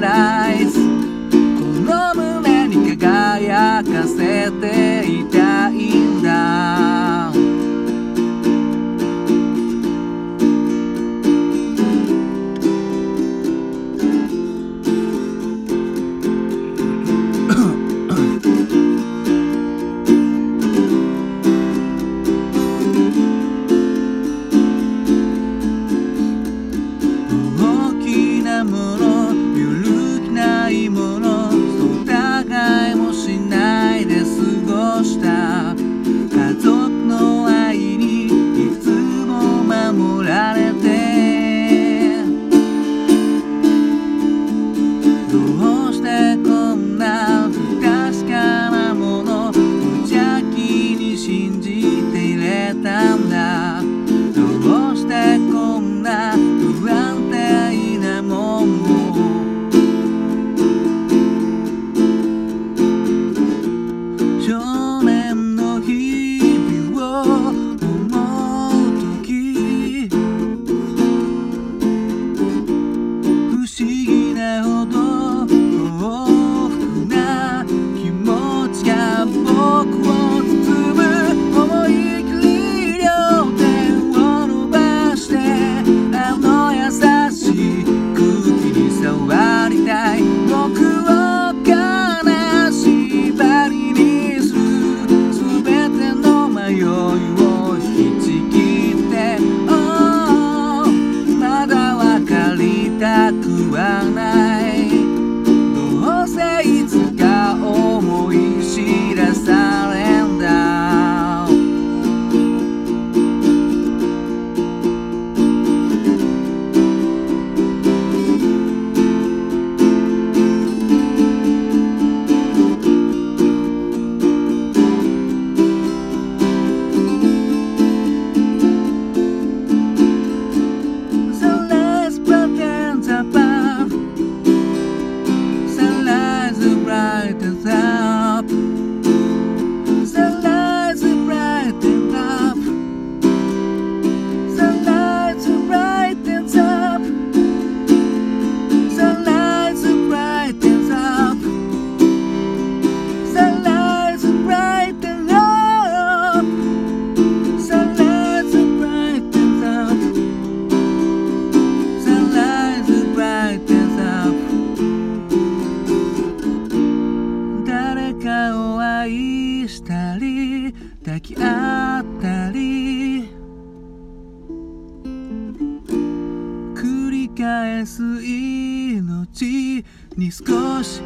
この胸に輝かせていた抱き合ったり。繰り返す命に少し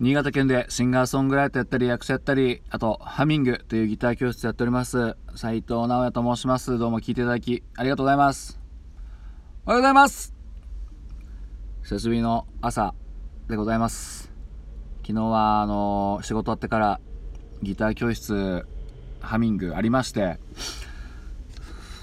新潟県でシンガーソングライターやったり役者やったりあとハミングというギター教室やっております。斉藤直也と申します。どうも聞いていただきありがとうございます。おはようございます。久しぶりの朝でございます。昨日はあの仕事終わってからギター教室ハミングありまして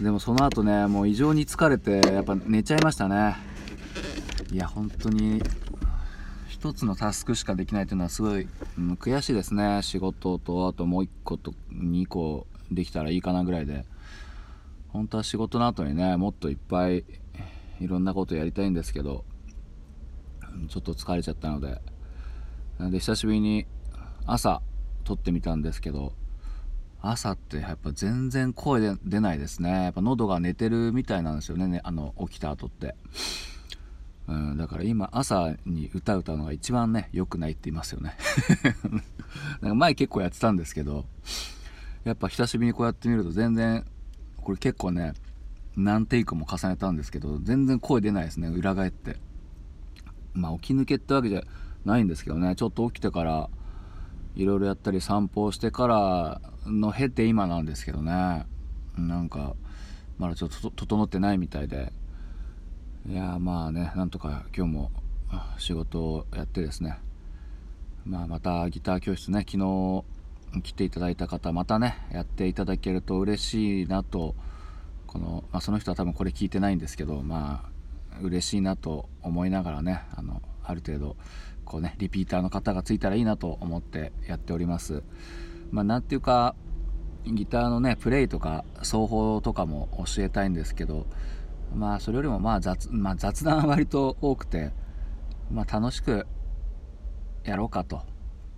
でもその後ねもう異常に疲れてやっぱ寝ちゃいましたね。いや本当に一つのタスクしかできないというのはすごい、うん、悔しいですね。仕事とあともう1個と2個できたらいいかなぐらいで。本当は仕事の後にねもっといっぱいいろんなことやりたいんですけどちょっと疲れちゃったので。なので久しぶりに朝撮ってみたんですけど朝ってやっぱ全然声で出ないですね。やっぱ喉が寝てるみたいなんですよね。ねあの起きた後って。うん、だから今朝に歌歌うのが一番ね良くないって言いますよね。なんか前結構やってたんですけどやっぱ久しぶりにこうやってみると全然これ結構ね何テイクも重ねたんですけど全然声出ないですね裏返って。まあ起き抜けってわけじゃないんですけどねちょっと起きてからいろいろやったり散歩をしてからの経て今なんですけどね。なんかまだちょっと整ってないみたいでいやまあねなんとか今日も仕事をやってですね。まあまたギター教室ね昨日来ていただいた方またねやっていただけると嬉しいなとこの、まあ、その人は多分これ聞いてないんですけどまあ嬉しいなと思いながらねあのある程度こうねリピーターの方がついたらいいなと思ってやっております。まあなんていうかギターのねプレイとか奏法とかも教えたいんですけどまあそれよりもまあ雑,、まあ、雑談は割と多くて、まあ、楽しくやろうかと。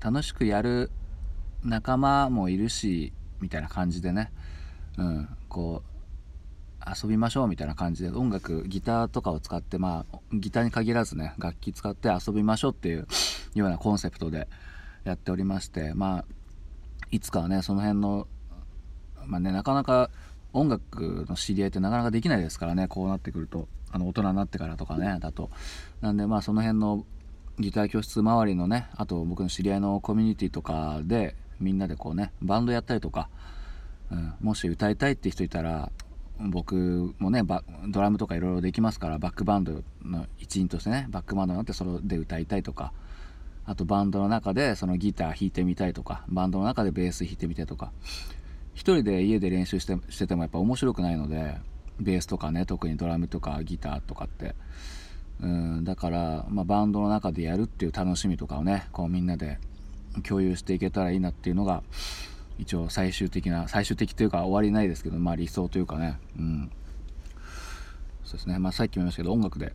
楽しくやる仲間もいるしみたいな感じでね、うん、こう遊びましょうみたいな感じで音楽ギターとかを使ってまあギターに限らずね楽器使って遊びましょうっていうようなコンセプトでやっておりましてまあいつかはねその辺のまあねなかなか音楽の知り合いってなかなかできないですからね。こうなってくるとあの大人になってからとかねだと。なんでまあその辺のギター教室周りのねあと僕の知り合いのコミュニティとかでみんなでこうねバンドやったりとか、うん、もし歌いたいって人いたら僕もねドラムとかいろいろできますからバックバンドの一員としてねバックバンドになってそれで歌いたいとかあとバンドの中でそのギター弾いてみたいとかバンドの中でベース弾いてみたいとか一人で家で練習してしててもやっぱ面白くないのでベースとかね特にドラムとかギターとかって。うんだから、まあ、バンドの中でやるっていう楽しみとかをねこうみんなで共有していけたらいいなっていうのが一応最終的な最終的というか終わりないですけどまあ理想というかね。うん。そうですね。まあさっきも言いましたけど音楽で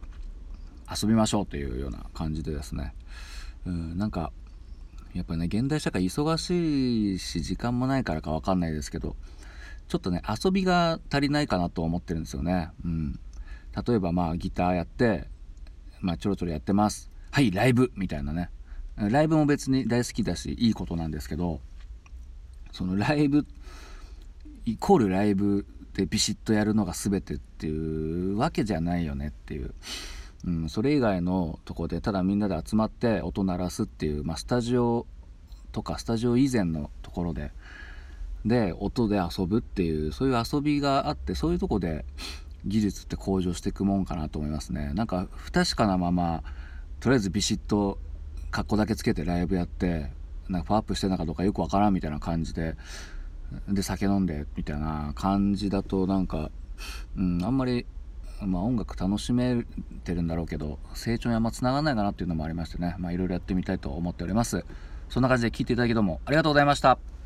遊びましょうというような感じでですね。うんなんかやっぱね現代社会忙しいし時間もないからか分かんないですけどちょっとね遊びが足りないかなと思ってるんですよね。うん。例えばまあギターやってまあちょろちょろやってます。はいライブ。みたいなね。ライブも別に大好きだしいいことなんですけどそのライブイコールライブでビシッとやるのが全てっていうわけじゃないよねっていう、うん、それ以外のとこでただみんなで集まって音鳴らすっていう、まあ、スタジオとかスタジオ以前のところでで音で遊ぶっていうそういう遊びがあってそういうとこで技術って向上していくもんかなと思いますね。なんか不確かなままとりあえずビシッと格好だけつけてライブやってなんかパワーアップしてるのかどうかよくわからんみたいな感じでで酒飲んでみたいな感じだとなんか、うん、あんまり、まあ、音楽楽しめてるんだろうけど成長にあんまつながらないかなっていうのもありましてね。いろいろやってみたいと思っております。そんな感じで聴いていただきどうもありがとうございました。